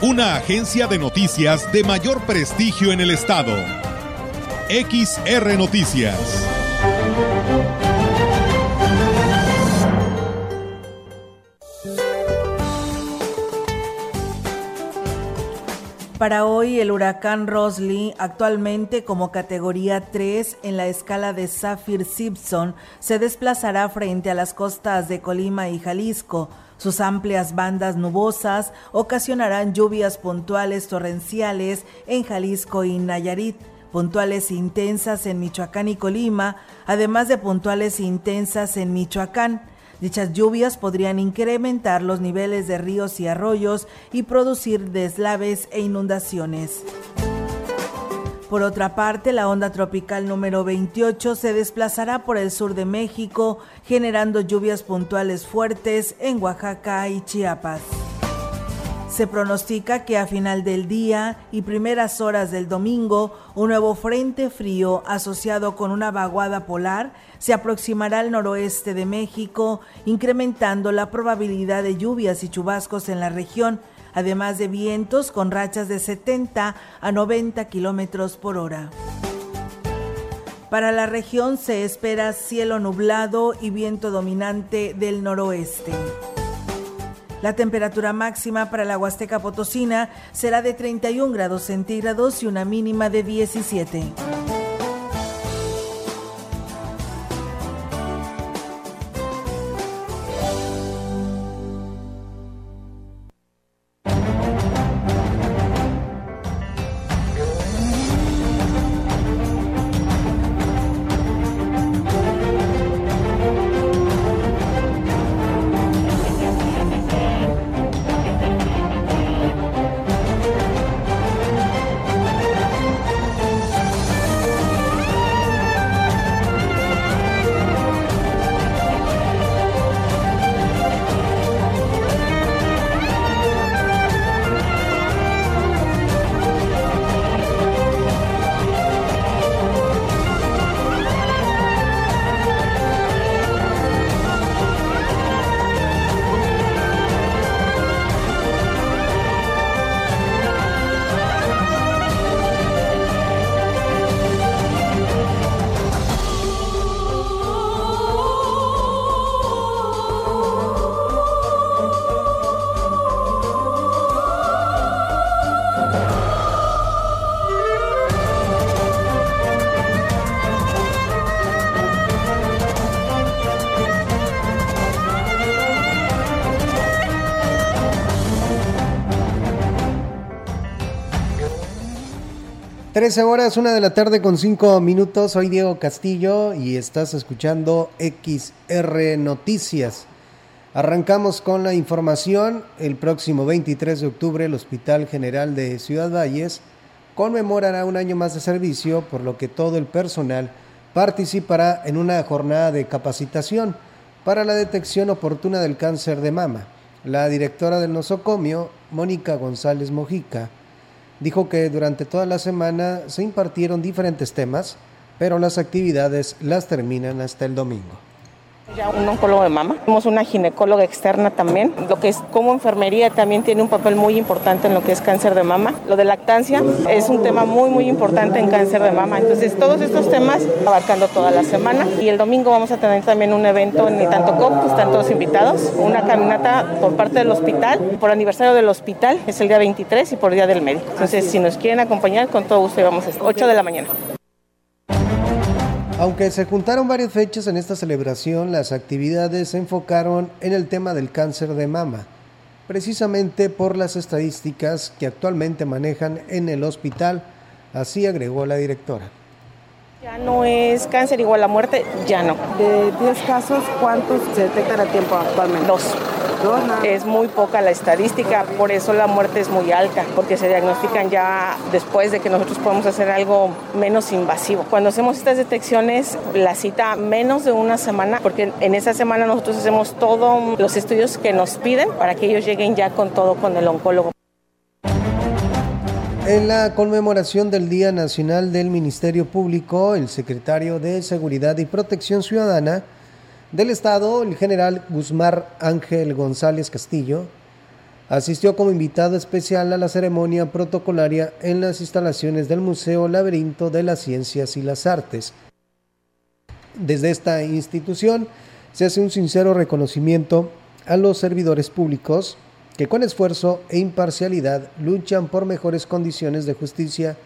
Una agencia de noticias de mayor prestigio en el estado. XR Noticias. Para hoy, el huracán Rosley, actualmente como categoría 3 en la escala de Saffir-Simpson, se desplazará frente a las costas de Colima y Jalisco. Sus amplias bandas nubosas ocasionarán lluvias puntuales torrenciales en Jalisco y Nayarit, puntuales intensas en Michoacán y Colima, además de puntuales intensas en Michoacán. Dichas lluvias podrían incrementar los niveles de ríos y arroyos y producir deslaves e inundaciones. Por otra parte, la onda tropical número 28 se desplazará por el sur de México, generando lluvias puntuales fuertes en Oaxaca y Chiapas. Se pronostica que a final del día y primeras horas del domingo, un nuevo frente frío asociado con una vaguada polar se aproximará al noroeste de México, incrementando la probabilidad de lluvias y chubascos en la región, además de vientos con rachas de 70 a 90 kilómetros por hora. Para la región se espera cielo nublado y viento dominante del noroeste. La temperatura máxima para la Huasteca Potosina será de 31 grados centígrados y una mínima de 17. Trece horas, una de la tarde con cinco minutos. Soy Diego Castillo y estás escuchando XR Noticias. Arrancamos con la información. El próximo 23 de octubre el Hospital General de Ciudad Valles conmemorará un año más de servicio, por lo que todo el personal participará en una jornada de capacitación para la detección oportuna del cáncer de mama. La directora del nosocomio, Mónica González Mojica, dijo que durante toda la semana se impartieron diferentes temas, pero las actividades las terminan hasta el domingo. Ya un oncólogo de mama, tenemos una ginecóloga externa también, lo que es como enfermería también tiene un papel muy importante en lo que es cáncer de mama. Lo de lactancia es un tema muy muy importante en cáncer de mama. Entonces todos estos temas abarcando toda la semana y el domingo vamos a tener también un evento en el Tanto Cop, están todos invitados, una caminata por parte del hospital, por aniversario del hospital, es el día 23 y por día del médico. Entonces si nos quieren acompañar, con todo gusto vamos a estar 8 de la mañana. Aunque se juntaron varias fechas en esta celebración, las actividades se enfocaron en el tema del cáncer de mama, precisamente por las estadísticas que actualmente manejan en el hospital, así agregó la directora. Ya no es cáncer igual a muerte, ya no. De 10 casos, ¿cuántos se detectan a tiempo actualmente? Dos. Es muy poca la estadística, por eso la muerte es muy alta, porque se diagnostican ya después de que nosotros podemos hacer algo menos invasivo. Cuando hacemos estas detecciones, la cita menos de una semana, porque en esa semana nosotros hacemos todos los estudios que nos piden para que ellos lleguen ya con todo con el oncólogo. En la conmemoración del Día Nacional del Ministerio Público, el secretario de Seguridad y Protección Ciudadana del Estado, el general Guzmán Ángel González Castillo, asistió como invitado especial a la ceremonia protocolaria en las instalaciones del Museo Laberinto de las Ciencias y las Artes. Desde esta institución se hace un sincero reconocimiento a los servidores públicos que con esfuerzo e imparcialidad luchan por mejores condiciones de justicia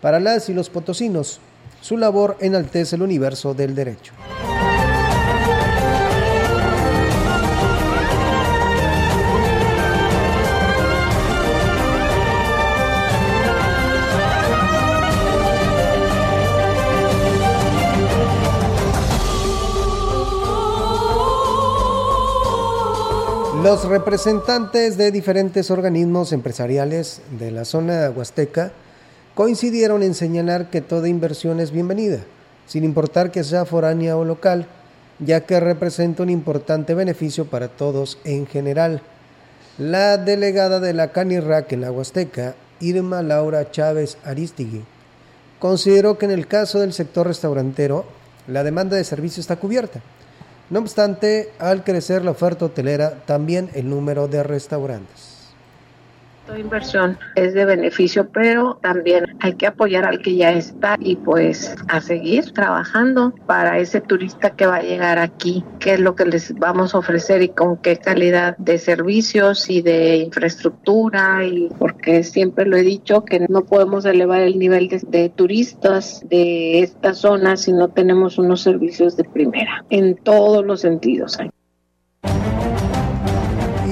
para las y los potosinos. Su labor enaltece el universo del derecho. Los representantes de diferentes organismos empresariales de la zona huasteca coincidieron en señalar que toda inversión es bienvenida, sin importar que sea foránea o local, ya que representa un importante beneficio para todos en general. La delegada de la CANIRAC en la Huasteca, Irma Laura Chávez Aristigui, consideró que en el caso del sector restaurantero, la demanda de servicio está cubierta no obstante, al crecer la oferta hotelera, también el número de restaurantes. Toda inversión es de beneficio, pero también hay que apoyar al que ya está y pues a seguir trabajando para ese turista que va a llegar aquí, qué es lo que les vamos a ofrecer y con qué calidad de servicios y de infraestructura y porque siempre lo he dicho que no podemos elevar el nivel de, de turistas de esta zona si no tenemos unos servicios de primera en todos los sentidos.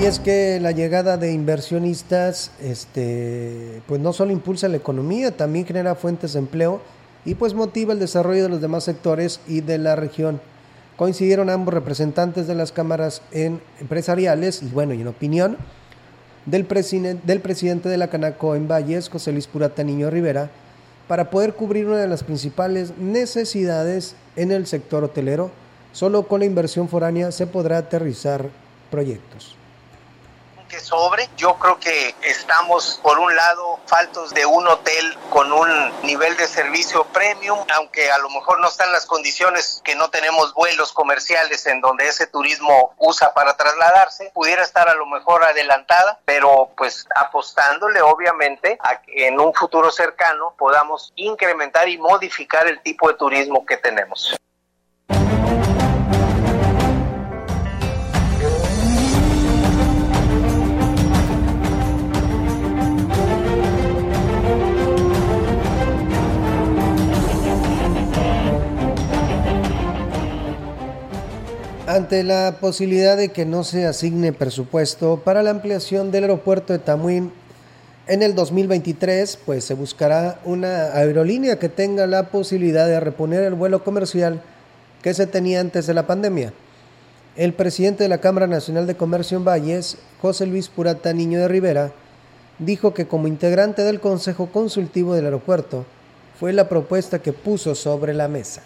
Y es que la llegada de inversionistas, este, pues no solo impulsa la economía, también genera fuentes de empleo y pues motiva el desarrollo de los demás sectores y de la región. Coincidieron ambos representantes de las cámaras empresariales y bueno, y en opinión del, del presidente de la Canaco en Valles, José Luis Purata Niño Rivera, para poder cubrir una de las principales necesidades en el sector hotelero. Solo con la inversión foránea se podrá aterrizar proyectos que sobre. Yo creo que estamos, por un lado, faltos de un hotel con un nivel de servicio premium, aunque a lo mejor no están las condiciones que no tenemos vuelos comerciales en donde ese turismo usa para trasladarse, pudiera estar a lo mejor adelantada, pero pues apostándole obviamente a que en un futuro cercano podamos incrementar y modificar el tipo de turismo que tenemos. Ante la posibilidad de que no se asigne presupuesto para la ampliación del aeropuerto de Tamuín en el 2023, pues se buscará una aerolínea que tenga la posibilidad de reponer el vuelo comercial que se tenía antes de la pandemia. El presidente de la Cámara Nacional de Comercio en Valles, José Luis Purata Niño de Rivera, dijo que como integrante del Consejo Consultivo del Aeropuerto, fue la propuesta que puso sobre la mesa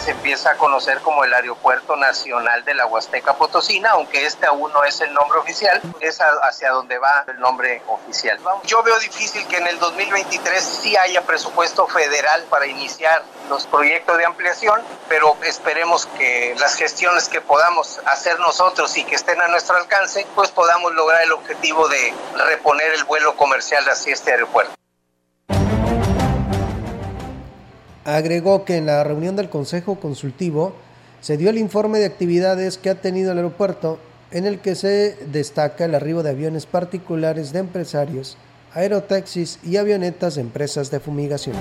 se empieza a conocer como el Aeropuerto Nacional de la Huasteca Potosina, aunque este aún no es el nombre oficial, es hacia donde va el nombre oficial. Yo veo difícil que en el 2023 sí haya presupuesto federal para iniciar los proyectos de ampliación, pero esperemos que las gestiones que podamos hacer nosotros y que estén a nuestro alcance, pues podamos lograr el objetivo de reponer el vuelo comercial hacia este aeropuerto. Agregó que en la reunión del Consejo Consultivo se dio el informe de actividades que ha tenido el aeropuerto, en el que se destaca el arribo de aviones particulares de empresarios, aerotaxis y avionetas de empresas de fumigación.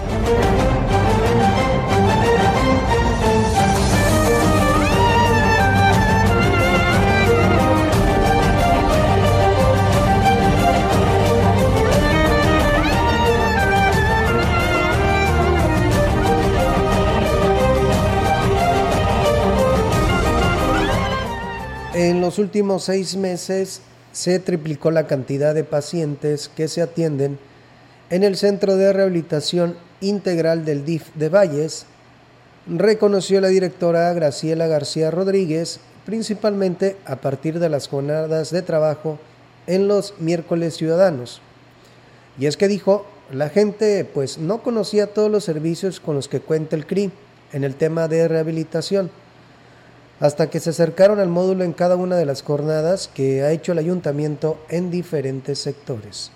Los últimos seis meses se triplicó la cantidad de pacientes que se atienden en el Centro de Rehabilitación Integral del DIF de Valles, reconoció la directora Graciela García Rodríguez, principalmente a partir de las jornadas de trabajo en los miércoles ciudadanos. Y es que dijo, la gente pues no conocía todos los servicios con los que cuenta el CRI en el tema de rehabilitación, hasta que se acercaron al módulo en cada una de las jornadas que ha hecho el ayuntamiento en diferentes sectores.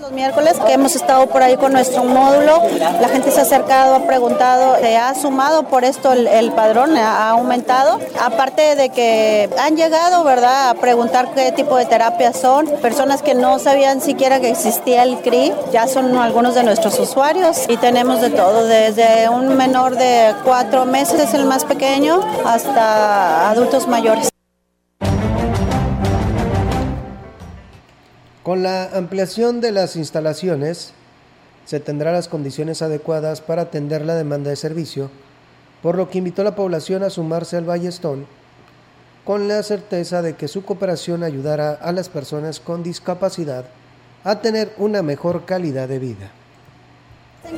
Los miércoles que hemos estado por ahí con nuestro módulo, la gente se ha acercado, ha preguntado, se ha sumado por esto el, padrón, ha aumentado. Aparte de que han llegado, ¿verdad?, a preguntar qué tipo de terapias son. Personas que no sabían siquiera que existía el CRI, ya son algunos de nuestros usuarios y tenemos de todo, desde un menor de cuatro meses, el más pequeño, hasta adultos mayores. Con la ampliación de las instalaciones, se tendrán las condiciones adecuadas para atender la demanda de servicio, por lo que invitó a la población a sumarse al Ballestón con la certeza de que su cooperación ayudará a las personas con discapacidad a tener una mejor calidad de vida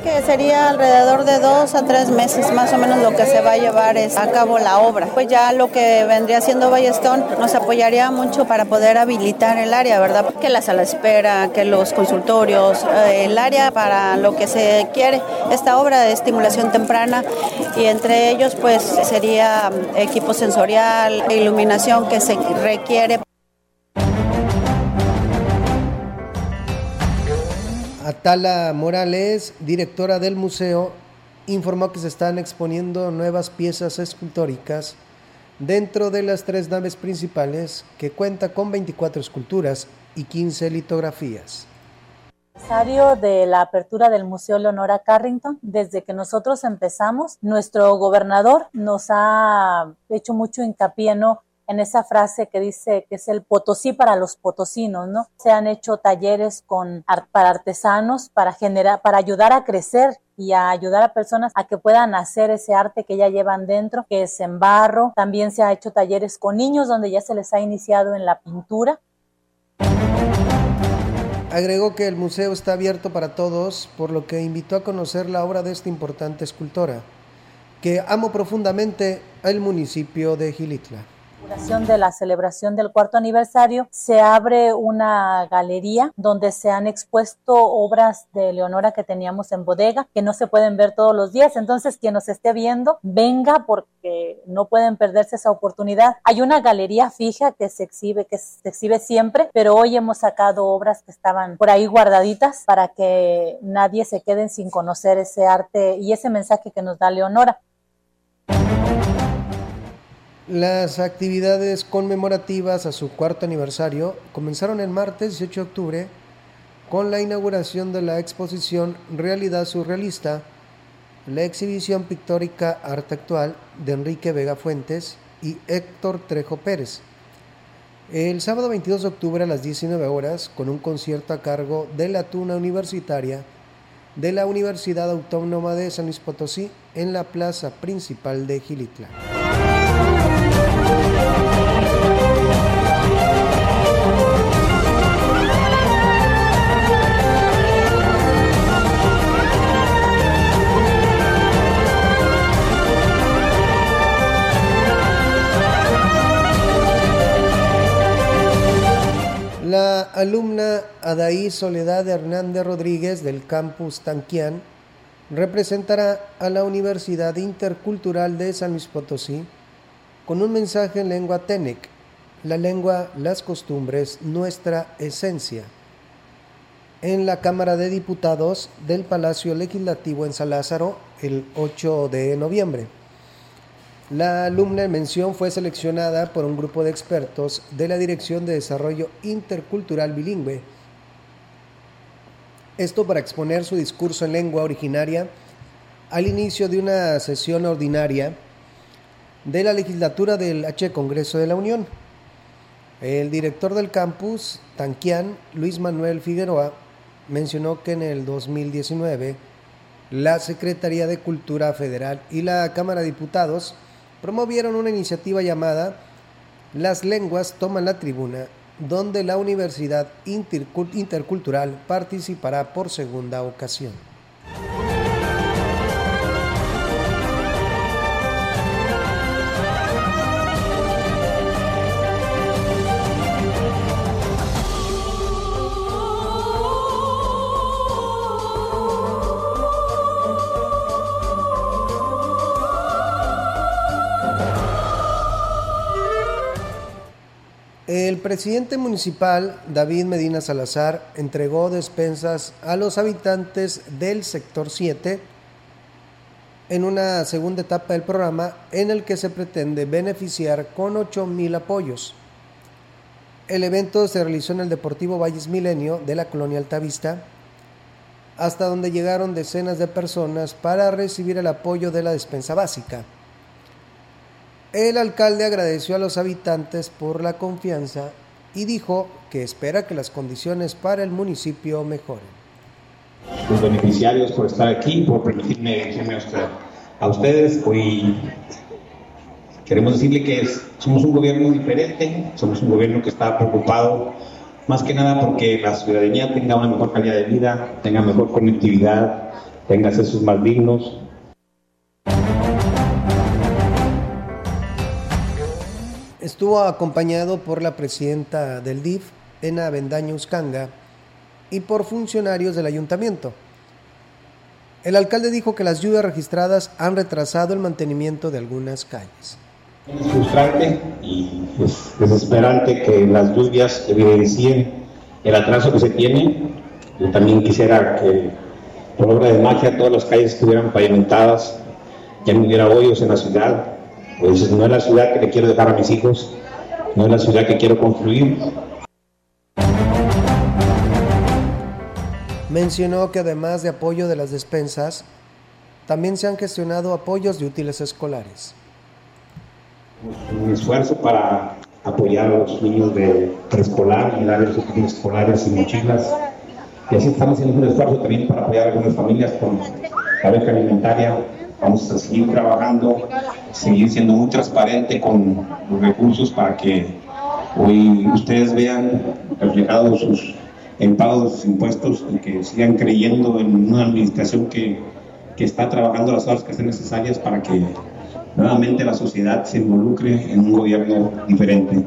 que sería alrededor de dos a tres meses más o menos lo que se va a llevar a cabo la obra. Pues ya lo que vendría siendo Ballestón nos apoyaría mucho para poder habilitar el área, ¿verdad? Que la sala espera, que los consultorios, eh, el área para lo que se quiere, esta obra de estimulación temprana y entre ellos pues sería equipo sensorial, iluminación que se requiere Atala Morales, directora del museo, informó que se están exponiendo nuevas piezas escultóricas dentro de las tres naves principales que cuenta con 24 esculturas y 15 litografías de la apertura del Museo Leonora Carrington, desde que nosotros empezamos, nuestro gobernador nos ha hecho mucho hincapié ¿no? En esa frase que dice que es el Potosí para los potosinos, ¿no? Se han hecho talleres con para artesanos para generar para ayudar a crecer y a ayudar a personas a que puedan hacer ese arte que ya llevan dentro, que es en barro. También se ha hecho talleres con niños donde ya se les ha iniciado en la pintura. Agregó que el museo está abierto para todos, por lo que invitó a conocer la obra de esta importante escultora, que amo profundamente al municipio de Gilitla de la celebración del cuarto aniversario, se abre una galería donde se han expuesto obras de Leonora que teníamos en bodega, que no se pueden ver todos los días. Entonces, quien nos esté viendo, venga porque no pueden perderse esa oportunidad. Hay una galería fija que se exhibe, que se exhibe siempre, pero hoy hemos sacado obras que estaban por ahí guardaditas para que nadie se quede sin conocer ese arte y ese mensaje que nos da Leonora. Las actividades conmemorativas a su cuarto aniversario comenzaron el martes 18 de octubre con la inauguración de la exposición Realidad Surrealista, la exhibición pictórica Arte Actual de Enrique Vega Fuentes y Héctor Trejo Pérez. El sábado 22 de octubre a las 19 horas, con un concierto a cargo de la Tuna Universitaria de la Universidad Autónoma de San Luis Potosí en la plaza principal de Gilitla. La alumna Adaí Soledad Hernández Rodríguez del campus Tanquián representará a la Universidad Intercultural de San Luis Potosí con un mensaje en lengua Tenec, la lengua, las costumbres, nuestra esencia, en la Cámara de Diputados del Palacio Legislativo en San Lázaro el 8 de noviembre. La alumna en mención fue seleccionada por un grupo de expertos de la Dirección de Desarrollo Intercultural Bilingüe. Esto para exponer su discurso en lengua originaria al inicio de una sesión ordinaria de la legislatura del H Congreso de la Unión. El director del campus, Tanquián, Luis Manuel Figueroa, mencionó que en el 2019 la Secretaría de Cultura Federal y la Cámara de Diputados promovieron una iniciativa llamada las lenguas toman la tribuna donde la Universidad Intercultural participará por segunda ocasión. Presidente municipal, David Medina Salazar, entregó despensas a los habitantes del sector 7 en una segunda etapa del programa en el que se pretende beneficiar con 8 mil apoyos. El evento se realizó en el Deportivo Valles Milenio de la colonia Altavista, hasta donde llegaron decenas de personas para recibir el apoyo de la despensa básica. El alcalde agradeció a los habitantes por la confianza y dijo que espera que las condiciones para el municipio mejoren. Los beneficiarios por estar aquí, por permitirme dirigirme a ustedes. Hoy queremos decirle que somos un gobierno diferente, somos un gobierno que está preocupado más que nada porque la ciudadanía tenga una mejor calidad de vida, tenga mejor conectividad, tenga accesos más dignos, Estuvo acompañado por la presidenta del DIF, Ena Bendaño Uscanga, y por funcionarios del ayuntamiento. El alcalde dijo que las lluvias registradas han retrasado el mantenimiento de algunas calles. Es frustrante y es desesperante que las lluvias evidencien el atraso que se tiene. Yo también quisiera que por obra de magia todas las calles estuvieran pavimentadas, ya no hubiera hoyos en la ciudad, pues no es la ciudad que le quiero dejar a mis hijos, no es la ciudad que quiero construir. Mencionó que además de apoyo de las despensas, también se han gestionado apoyos de útiles escolares. Un esfuerzo para apoyar a los niños de preescolar y darles útiles escolares y mochilas. Y así estamos haciendo un esfuerzo también para apoyar a algunas familias con la beca alimentaria Vamos a seguir trabajando, seguir siendo muy transparente con los recursos para que hoy ustedes vean reflejados sus en pago de sus impuestos y que sigan creyendo en una administración que, que está trabajando las horas que sean necesarias para que nuevamente la sociedad se involucre en un gobierno diferente.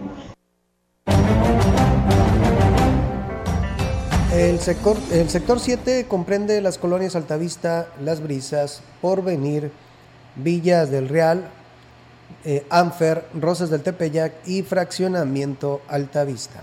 El sector, el sector 7 comprende las colonias Altavista, Las Brisas, Porvenir, Villas del Real, eh, Anfer, Rosas del Tepeyac y Fraccionamiento Altavista.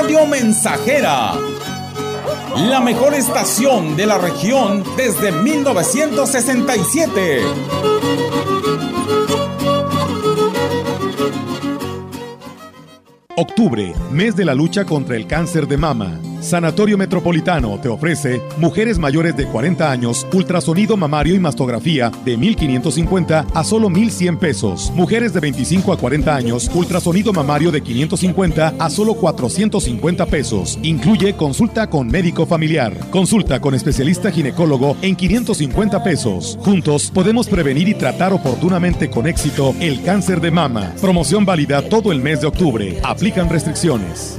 Radio Mensajera. La mejor estación de la región desde 1967. Octubre, mes de la lucha contra el cáncer de mama. Sanatorio Metropolitano te ofrece mujeres mayores de 40 años, ultrasonido mamario y mastografía de 1.550 a solo 1.100 pesos. Mujeres de 25 a 40 años, ultrasonido mamario de 550 a solo 450 pesos. Incluye consulta con médico familiar. Consulta con especialista ginecólogo en 550 pesos. Juntos podemos prevenir y tratar oportunamente con éxito el cáncer de mama. Promoción válida todo el mes de octubre. Aplican restricciones.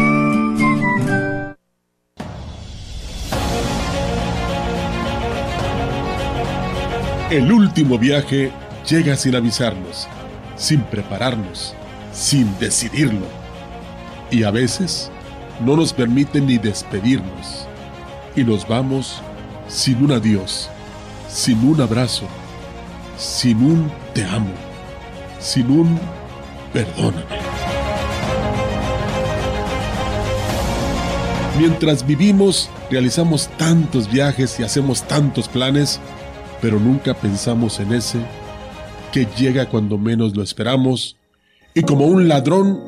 El último viaje llega sin avisarnos, sin prepararnos, sin decidirlo. Y a veces no nos permite ni despedirnos. Y nos vamos sin un adiós, sin un abrazo, sin un te amo, sin un perdóname. Mientras vivimos, realizamos tantos viajes y hacemos tantos planes, pero nunca pensamos en ese que llega cuando menos lo esperamos y como un ladrón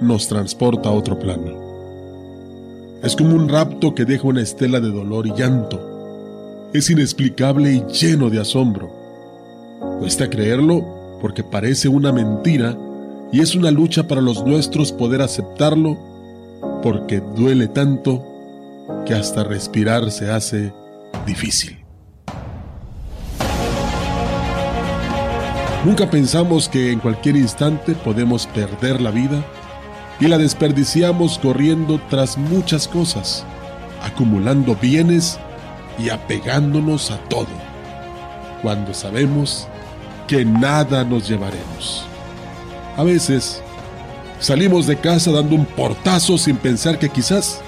nos transporta a otro plano. Es como un rapto que deja una estela de dolor y llanto. Es inexplicable y lleno de asombro. Cuesta creerlo porque parece una mentira y es una lucha para los nuestros poder aceptarlo porque duele tanto que hasta respirar se hace difícil. Nunca pensamos que en cualquier instante podemos perder la vida y la desperdiciamos corriendo tras muchas cosas, acumulando bienes y apegándonos a todo, cuando sabemos que nada nos llevaremos. A veces salimos de casa dando un portazo sin pensar que quizás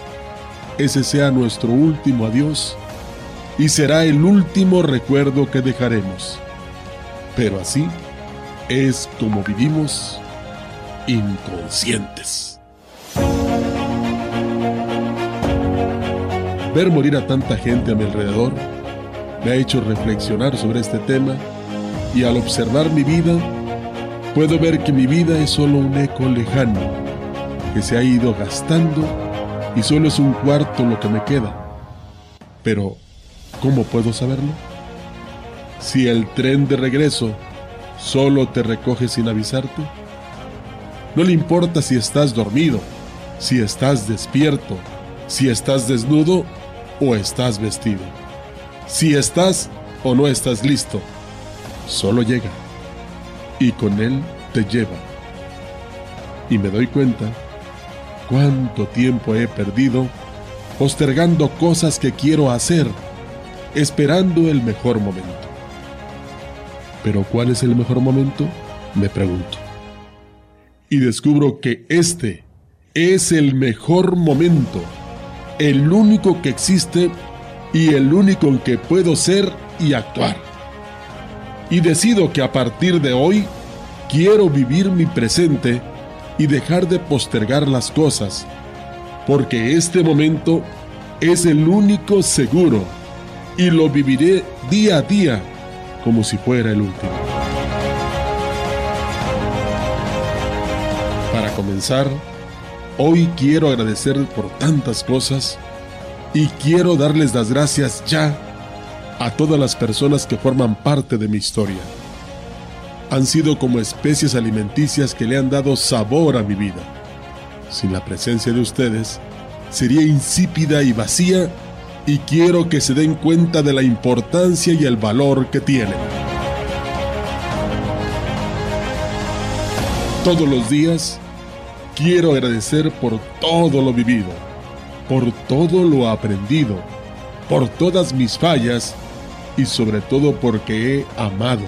ese sea nuestro último adiós y será el último recuerdo que dejaremos. Pero así es como vivimos inconscientes. Ver morir a tanta gente a mi alrededor me ha hecho reflexionar sobre este tema y al observar mi vida puedo ver que mi vida es solo un eco lejano que se ha ido gastando y solo es un cuarto lo que me queda. Pero, ¿cómo puedo saberlo? Si el tren de regreso solo te recoge sin avisarte? No le importa si estás dormido, si estás despierto, si estás desnudo o estás vestido, si estás o no estás listo. Solo llega y con él te lleva. Y me doy cuenta cuánto tiempo he perdido postergando cosas que quiero hacer, esperando el mejor momento. Pero ¿cuál es el mejor momento? Me pregunto. Y descubro que este es el mejor momento, el único que existe y el único en que puedo ser y actuar. Y decido que a partir de hoy quiero vivir mi presente y dejar de postergar las cosas, porque este momento es el único seguro y lo viviré día a día como si fuera el último. Para comenzar, hoy quiero agradecer por tantas cosas y quiero darles las gracias ya a todas las personas que forman parte de mi historia. Han sido como especies alimenticias que le han dado sabor a mi vida. Sin la presencia de ustedes, sería insípida y vacía y quiero que se den cuenta de la importancia y el valor que tienen. Todos los días quiero agradecer por todo lo vivido, por todo lo aprendido, por todas mis fallas y sobre todo porque he amado.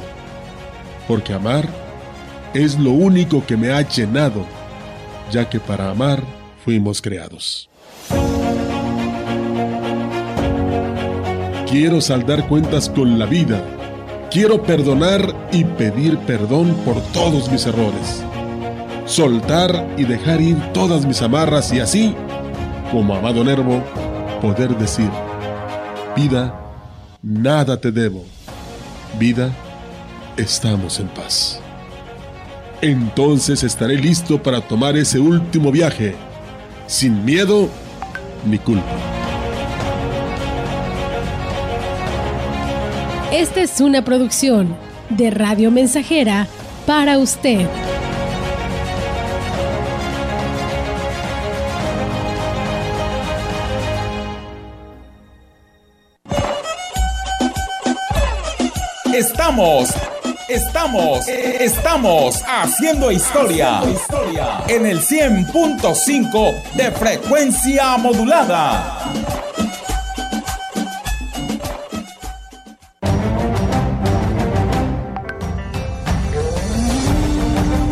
Porque amar es lo único que me ha llenado, ya que para amar fuimos creados. Quiero saldar cuentas con la vida. Quiero perdonar y pedir perdón por todos mis errores. Soltar y dejar ir todas mis amarras y así, como amado Nervo, poder decir, vida, nada te debo. Vida, estamos en paz. Entonces estaré listo para tomar ese último viaje, sin miedo ni culpa. Esta es una producción de Radio Mensajera para usted. Estamos, estamos, estamos haciendo historia en el 100.5 de frecuencia modulada.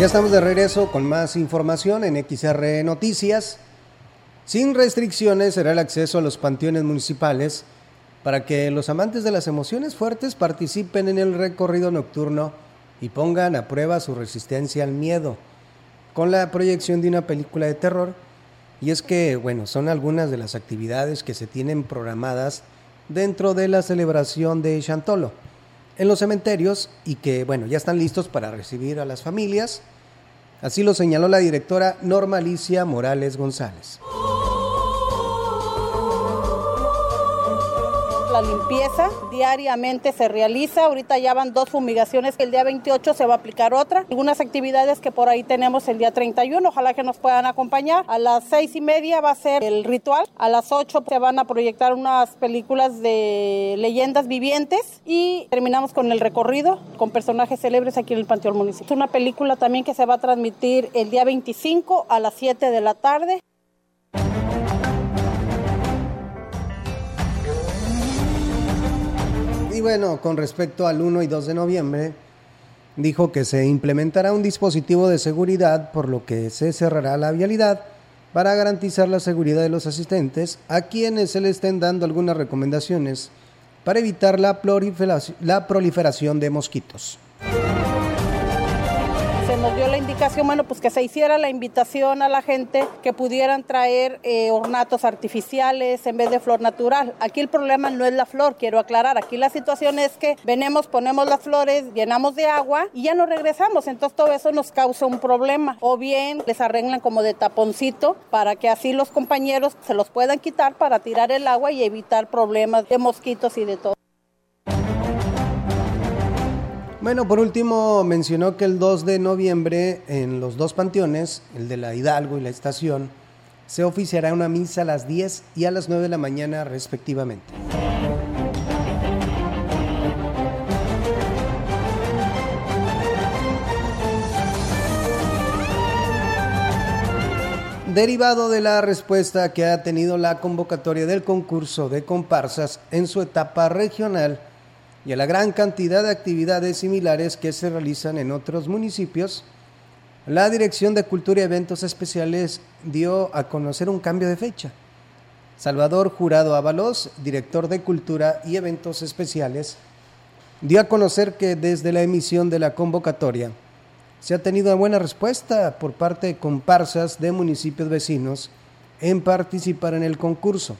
Ya estamos de regreso con más información en XR Noticias. Sin restricciones será el acceso a los panteones municipales para que los amantes de las emociones fuertes participen en el recorrido nocturno y pongan a prueba su resistencia al miedo con la proyección de una película de terror. Y es que, bueno, son algunas de las actividades que se tienen programadas dentro de la celebración de Chantolo en los cementerios y que, bueno, ya están listos para recibir a las familias. Así lo señaló la directora Norma Alicia Morales González. La limpieza diariamente se realiza. Ahorita ya van dos fumigaciones. El día 28 se va a aplicar otra. Algunas actividades que por ahí tenemos el día 31. Ojalá que nos puedan acompañar. A las seis y media va a ser el ritual. A las 8 se van a proyectar unas películas de leyendas vivientes. Y terminamos con el recorrido con personajes célebres aquí en el Panteón Municipal. Es una película también que se va a transmitir el día 25 a las 7 de la tarde. Y bueno, con respecto al 1 y 2 de noviembre, dijo que se implementará un dispositivo de seguridad por lo que se cerrará la vialidad para garantizar la seguridad de los asistentes a quienes se le estén dando algunas recomendaciones para evitar la proliferación, de mosquitos nos dio la indicación, bueno, pues que se hiciera la invitación a la gente que pudieran traer eh, ornatos artificiales en vez de flor natural. Aquí el problema no es la flor, quiero aclarar. Aquí la situación es que venimos, ponemos las flores, llenamos de agua y ya no regresamos. Entonces todo eso nos causa un problema. O bien les arreglan como de taponcito para que así los compañeros se los puedan quitar para tirar el agua y evitar problemas de mosquitos y de todo. Bueno, por último mencionó que el 2 de noviembre en los dos panteones, el de la Hidalgo y la Estación, se oficiará una misa a las 10 y a las 9 de la mañana respectivamente. Derivado de la respuesta que ha tenido la convocatoria del concurso de comparsas en su etapa regional, y a la gran cantidad de actividades similares que se realizan en otros municipios, la Dirección de Cultura y Eventos Especiales dio a conocer un cambio de fecha. Salvador Jurado Ábalos, director de Cultura y Eventos Especiales, dio a conocer que desde la emisión de la convocatoria se ha tenido una buena respuesta por parte de comparsas de municipios vecinos en participar en el concurso,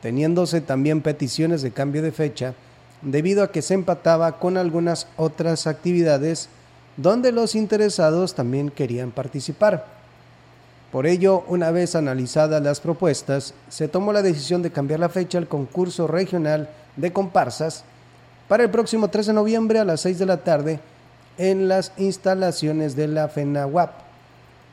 teniéndose también peticiones de cambio de fecha debido a que se empataba con algunas otras actividades donde los interesados también querían participar. Por ello, una vez analizadas las propuestas, se tomó la decisión de cambiar la fecha al concurso regional de comparsas para el próximo 3 de noviembre a las 6 de la tarde en las instalaciones de la FENAWAP.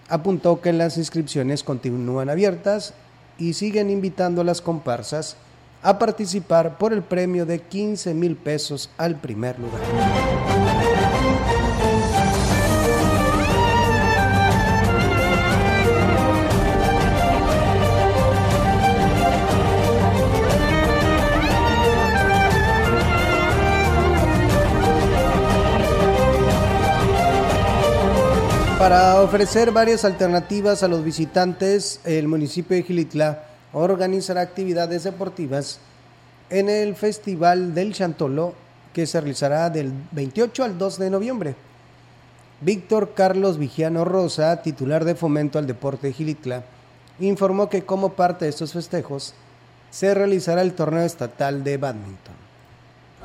Apuntó que las inscripciones continúan abiertas y siguen invitando a las comparsas a participar por el premio de 15 mil pesos al primer lugar. Para ofrecer varias alternativas a los visitantes, el municipio de Gilitla organizará actividades deportivas en el Festival del Chantolo que se realizará del 28 al 2 de noviembre. Víctor Carlos Vigiano Rosa, titular de Fomento al Deporte de Gilitla, informó que como parte de estos festejos se realizará el torneo estatal de badminton.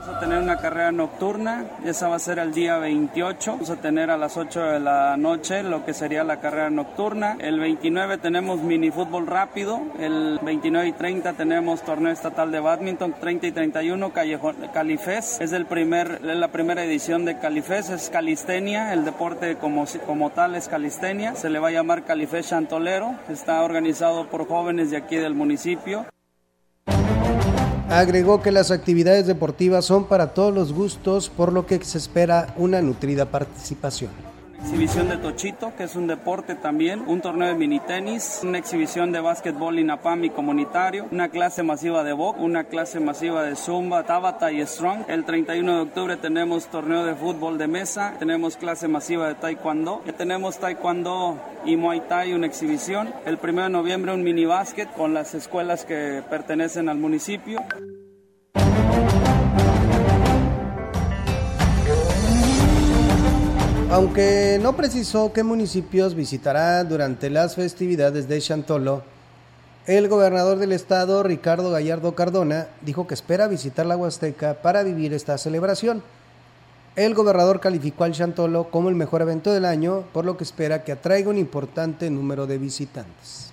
Vamos a tener una carrera nocturna, esa va a ser el día 28. Vamos a tener a las 8 de la noche lo que sería la carrera nocturna. El 29 tenemos mini fútbol rápido. El 29 y 30 tenemos torneo estatal de badminton. 30 y 31 Callejón, Califés. Es el primer, la primera edición de Califés. Es calistenia. El deporte como, como tal es calistenia. Se le va a llamar Califés Chantolero. Está organizado por jóvenes de aquí del municipio. Agregó que las actividades deportivas son para todos los gustos, por lo que se espera una nutrida participación. Exhibición de tochito, que es un deporte también, un torneo de mini tenis, una exhibición de básquetbol inapami comunitario, una clase masiva de box, una clase masiva de zumba, tabata y strong. El 31 de octubre tenemos torneo de fútbol de mesa, tenemos clase masiva de taekwondo, tenemos taekwondo y muay thai, una exhibición. El 1 de noviembre un mini básquet con las escuelas que pertenecen al municipio. Aunque no precisó qué municipios visitará durante las festividades de Chantolo, el gobernador del estado, Ricardo Gallardo Cardona, dijo que espera visitar la Huasteca para vivir esta celebración. El gobernador calificó al Chantolo como el mejor evento del año, por lo que espera que atraiga un importante número de visitantes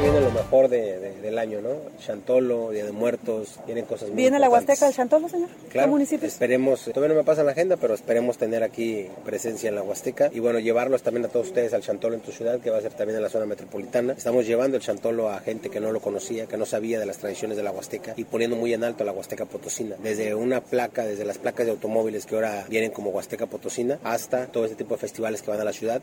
viene lo mejor del año, ¿no? Chantolo, Día de Muertos, vienen cosas muy ¿Viene la Huasteca del Chantolo, señor? Claro, esperemos, todavía no me pasa en la agenda, pero esperemos tener aquí presencia en la Huasteca y bueno, llevarlos también a todos ustedes al Chantolo en tu ciudad, que va a ser también en la zona metropolitana. Estamos llevando el Chantolo a gente que no lo conocía, que no sabía de las tradiciones de la Huasteca y poniendo muy en alto la Huasteca Potosina. Desde una placa, desde las placas de automóviles que ahora vienen como Huasteca Potosina, hasta todo este tipo de festivales que van a la ciudad.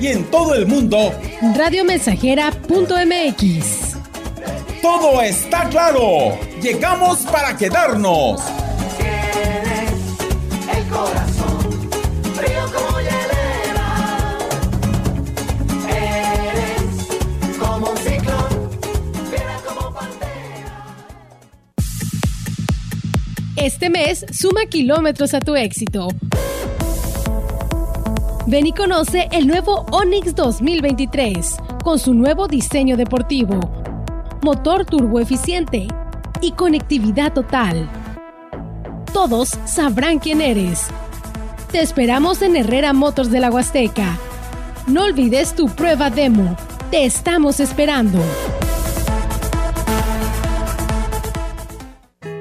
y en todo el mundo. Radiomensajera.mx. Todo está claro. Llegamos para quedarnos. el corazón frío como Eres como un ciclón, como pantera. Este mes suma kilómetros a tu éxito. Ven y conoce el nuevo Onix 2023 con su nuevo diseño deportivo, motor turbo eficiente y conectividad total. Todos sabrán quién eres. Te esperamos en Herrera Motors de la Huasteca. No olvides tu prueba demo. Te estamos esperando.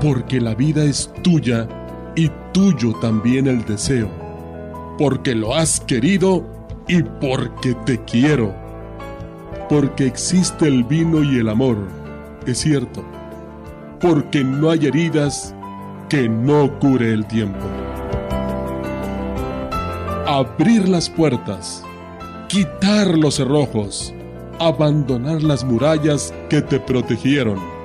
porque la vida es tuya y tuyo también el deseo, porque lo has querido y porque te quiero, porque existe el vino y el amor, es cierto, porque no hay heridas que no cure el tiempo. Abrir las puertas, quitar los cerrojos, abandonar las murallas que te protegieron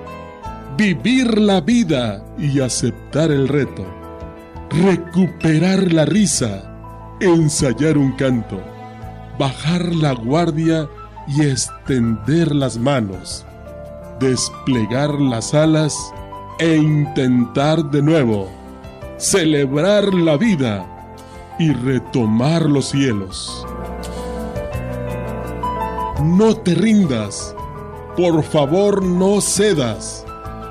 vivir la vida y aceptar el reto, recuperar la risa, ensayar un canto, bajar la guardia y extender las manos, desplegar las alas e intentar de nuevo, celebrar la vida y retomar los cielos. No te rindas, por favor no cedas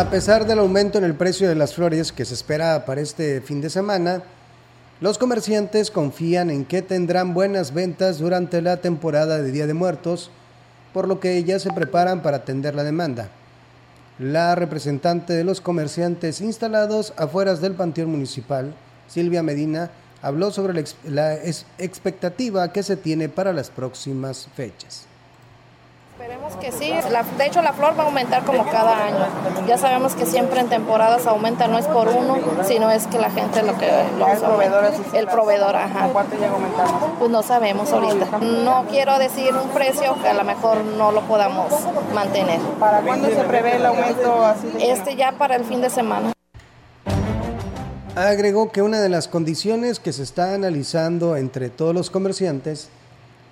A pesar del aumento en el precio de las flores que se espera para este fin de semana, los comerciantes confían en que tendrán buenas ventas durante la temporada de Día de Muertos, por lo que ya se preparan para atender la demanda. La representante de los comerciantes instalados afuera del Panteón Municipal, Silvia Medina, habló sobre la expectativa que se tiene para las próximas fechas. Esperemos que sí. de hecho, la flor va a aumentar como cada año. Ya sabemos que siempre en temporadas aumenta, no es por uno, sino es que la gente lo que lo El proveedor El proveedor, ajá. ¿Cuánto llega a aumentar? Pues no sabemos ahorita. No quiero decir un precio que a lo mejor no lo podamos mantener. ¿Para cuándo se prevé el aumento así Este ya para el fin de semana. Agregó que una de las condiciones que se está analizando entre todos los comerciantes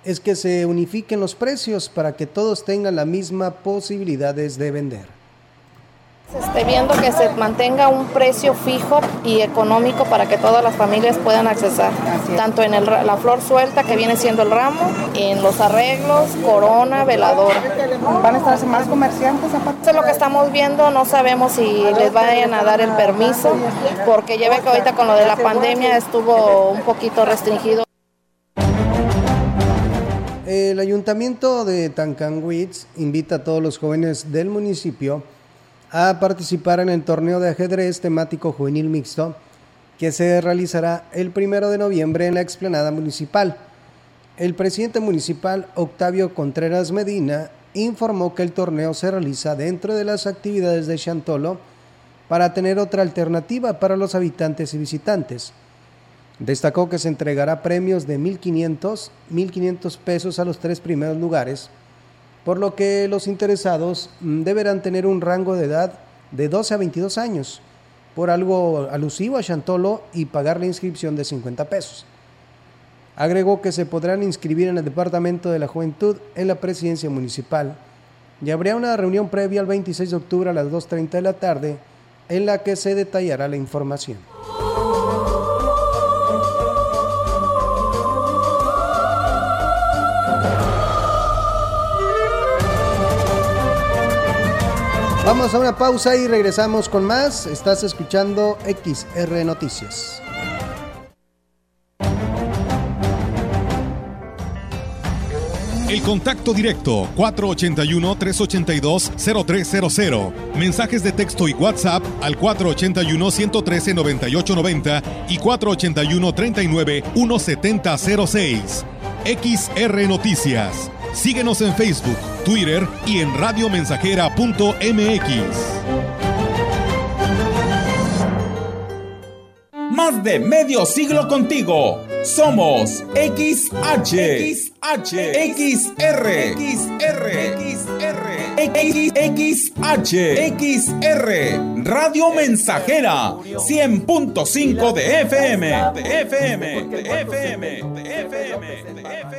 es que se unifiquen los precios para que todos tengan la misma posibilidades de vender. Este, viendo que se mantenga un precio fijo y económico para que todas las familias puedan accesar, tanto en el, la flor suelta que viene siendo el ramo, en los arreglos, corona, velador. ¿Van a estar más comerciantes aparte? Eso es lo que estamos viendo, no sabemos si les vayan a dar el permiso, porque ya ve que ahorita con lo de la pandemia estuvo un poquito restringido. El ayuntamiento de Tancanwitz invita a todos los jóvenes del municipio a participar en el torneo de ajedrez temático juvenil mixto que se realizará el primero de noviembre en la explanada municipal. El presidente municipal Octavio Contreras Medina informó que el torneo se realiza dentro de las actividades de Chantolo para tener otra alternativa para los habitantes y visitantes. Destacó que se entregará premios de 1.500, 1.500 pesos a los tres primeros lugares, por lo que los interesados mm, deberán tener un rango de edad de 12 a 22 años, por algo alusivo a Chantolo y pagar la inscripción de 50 pesos. Agregó que se podrán inscribir en el Departamento de la Juventud en la presidencia municipal y habría una reunión previa el 26 de octubre a las 2.30 de la tarde en la que se detallará la información. Vamos a una pausa y regresamos con más. Estás escuchando XR Noticias. El contacto directo 481-382-0300. Mensajes de texto y WhatsApp al 481-113-9890 y 481-39-1706. XR Noticias. Síguenos en Facebook, Twitter y en radiomensajera.mx. Más de medio siglo contigo. Somos XH, XH, XR, XR, XR, XR, Radio Mensajera, 100.5 de FM, de FM, de FM, de FM, de FM.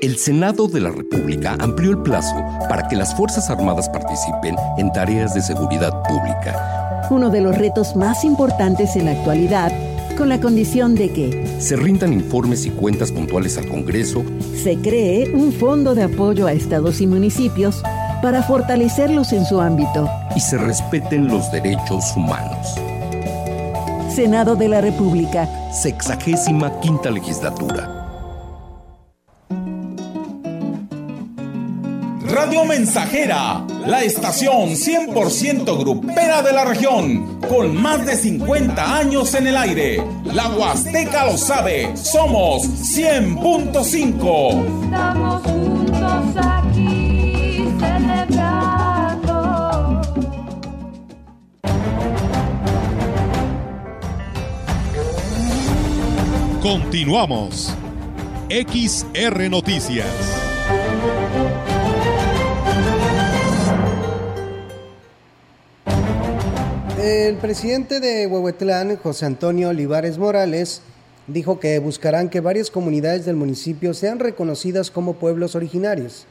El Senado de la República amplió el plazo para que las Fuerzas Armadas participen en tareas de seguridad pública. Uno de los retos más importantes en la actualidad, con la condición de que Se rindan informes y cuentas puntuales al Congreso, se cree un fondo de apoyo a estados y municipios para fortalecerlos en su ámbito. y se respeten los derechos humanos. Senado de la República. Sexagésima quinta legislatura. Radio Mensajera, la estación 100% grupera de la región, con más de 50 años en el aire. La Huasteca lo sabe, somos 100.5. Continuamos. XR Noticias. El presidente de Huehuetlán, José Antonio Olivares Morales, dijo que buscarán que varias comunidades del municipio sean reconocidas como pueblos originarios.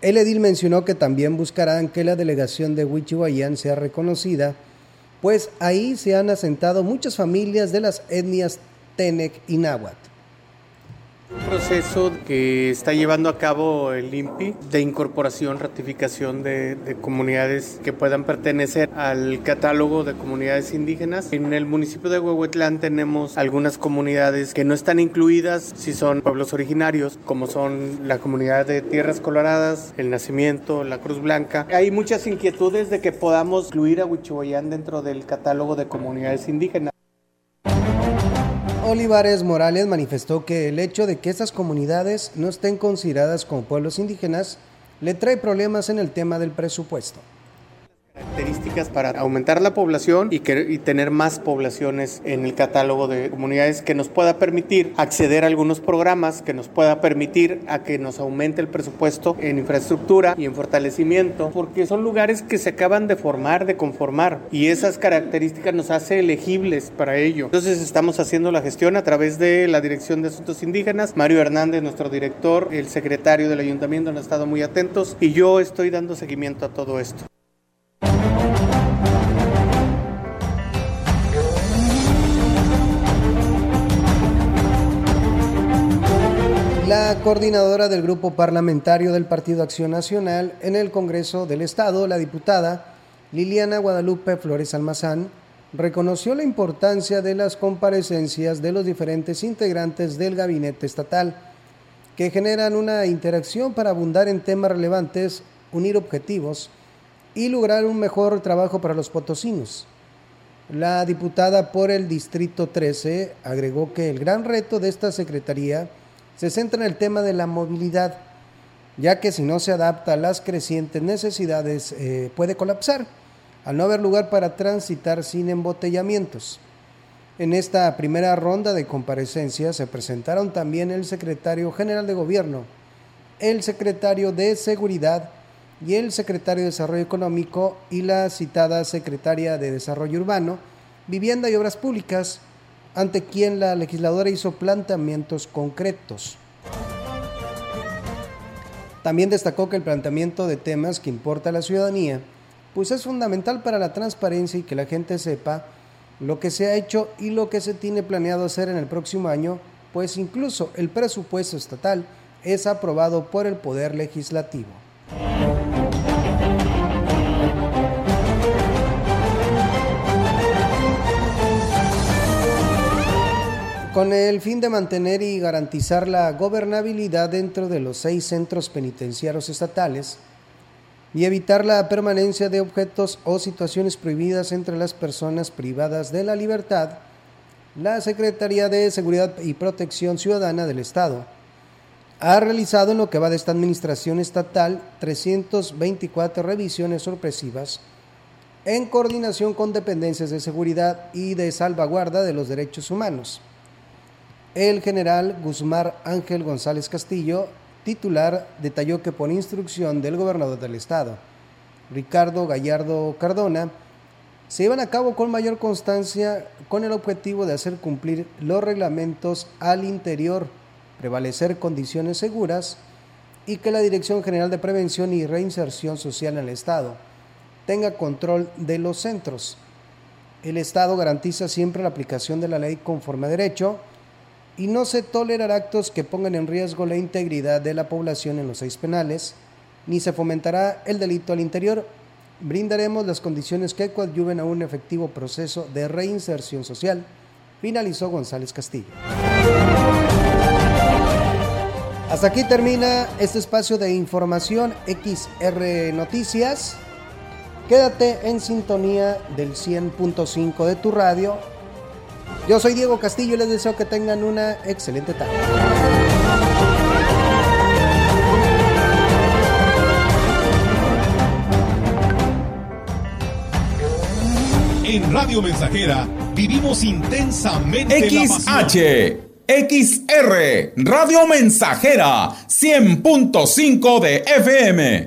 El edil mencionó que también buscarán que la delegación de Huichihuayán sea reconocida, pues ahí se han asentado muchas familias de las etnias Tenec y. Un proceso que está llevando a cabo el INPI de incorporación, ratificación de, de, comunidades que puedan pertenecer al catálogo de comunidades indígenas. En el municipio de Huehuetlán tenemos algunas comunidades que no están incluidas si son pueblos originarios, como son la comunidad de Tierras Coloradas, el Nacimiento, la Cruz Blanca. Hay muchas inquietudes de que podamos incluir a Huichihuayán dentro del catálogo de comunidades indígenas. Olivares Morales manifestó que el hecho de que estas comunidades no estén consideradas como pueblos indígenas le trae problemas en el tema del presupuesto características para aumentar la población y, que, y tener más poblaciones en el catálogo de comunidades que nos pueda permitir acceder a algunos programas, que nos pueda permitir a que nos aumente el presupuesto en infraestructura y en fortalecimiento, porque son lugares que se acaban de formar, de conformar, y esas características nos hace elegibles para ello. Entonces estamos haciendo la gestión a través de la Dirección de Asuntos Indígenas, Mario Hernández, nuestro director, el secretario del ayuntamiento han estado muy atentos y yo estoy dando seguimiento a todo esto. La coordinadora del grupo parlamentario del Partido Acción Nacional en el Congreso del Estado, la diputada Liliana Guadalupe Flores Almazán, reconoció la importancia de las comparecencias de los diferentes integrantes del gabinete estatal, que generan una interacción para abundar en temas relevantes, unir objetivos y lograr un mejor trabajo para los potosinos. La diputada por el Distrito 13 agregó que el gran reto de esta Secretaría se centra en el tema de la movilidad, ya que si no se adapta a las crecientes necesidades eh, puede colapsar, al no haber lugar para transitar sin embotellamientos. En esta primera ronda de comparecencias se presentaron también el secretario general de Gobierno, el secretario de Seguridad y el secretario de Desarrollo Económico y la citada secretaria de Desarrollo Urbano, Vivienda y Obras Públicas, ante quien la legisladora hizo planteamientos concretos. También destacó que el planteamiento de temas que importa a la ciudadanía, pues es fundamental para la transparencia y que la gente sepa lo que se ha hecho y lo que se tiene planeado hacer en el próximo año, pues incluso el presupuesto estatal es aprobado por el Poder Legislativo. Con el fin de mantener y garantizar la gobernabilidad dentro de los seis centros penitenciarios estatales y evitar la permanencia de objetos o situaciones prohibidas entre las personas privadas de la libertad, la Secretaría de Seguridad y Protección Ciudadana del Estado ha realizado en lo que va de esta administración estatal 324 revisiones sorpresivas en coordinación con dependencias de seguridad y de salvaguarda de los derechos humanos el general Guzmán Ángel González Castillo, titular, detalló que por instrucción del gobernador del estado, Ricardo Gallardo Cardona, se llevan a cabo con mayor constancia con el objetivo de hacer cumplir los reglamentos al interior, prevalecer condiciones seguras y que la Dirección General de Prevención y Reinserción Social en el Estado tenga control de los centros. El Estado garantiza siempre la aplicación de la ley conforme a derecho, y no se tolerará actos que pongan en riesgo la integridad de la población en los seis penales, ni se fomentará el delito al interior. Brindaremos las condiciones que coadyuven a un efectivo proceso de reinserción social, finalizó González Castillo. Hasta aquí termina este espacio de información XR Noticias. Quédate en sintonía del 100.5 de tu radio yo soy Diego Castillo y les deseo que tengan una excelente tarde. En Radio Mensajera vivimos intensamente XH, XR, Radio Mensajera, 100.5 de FM.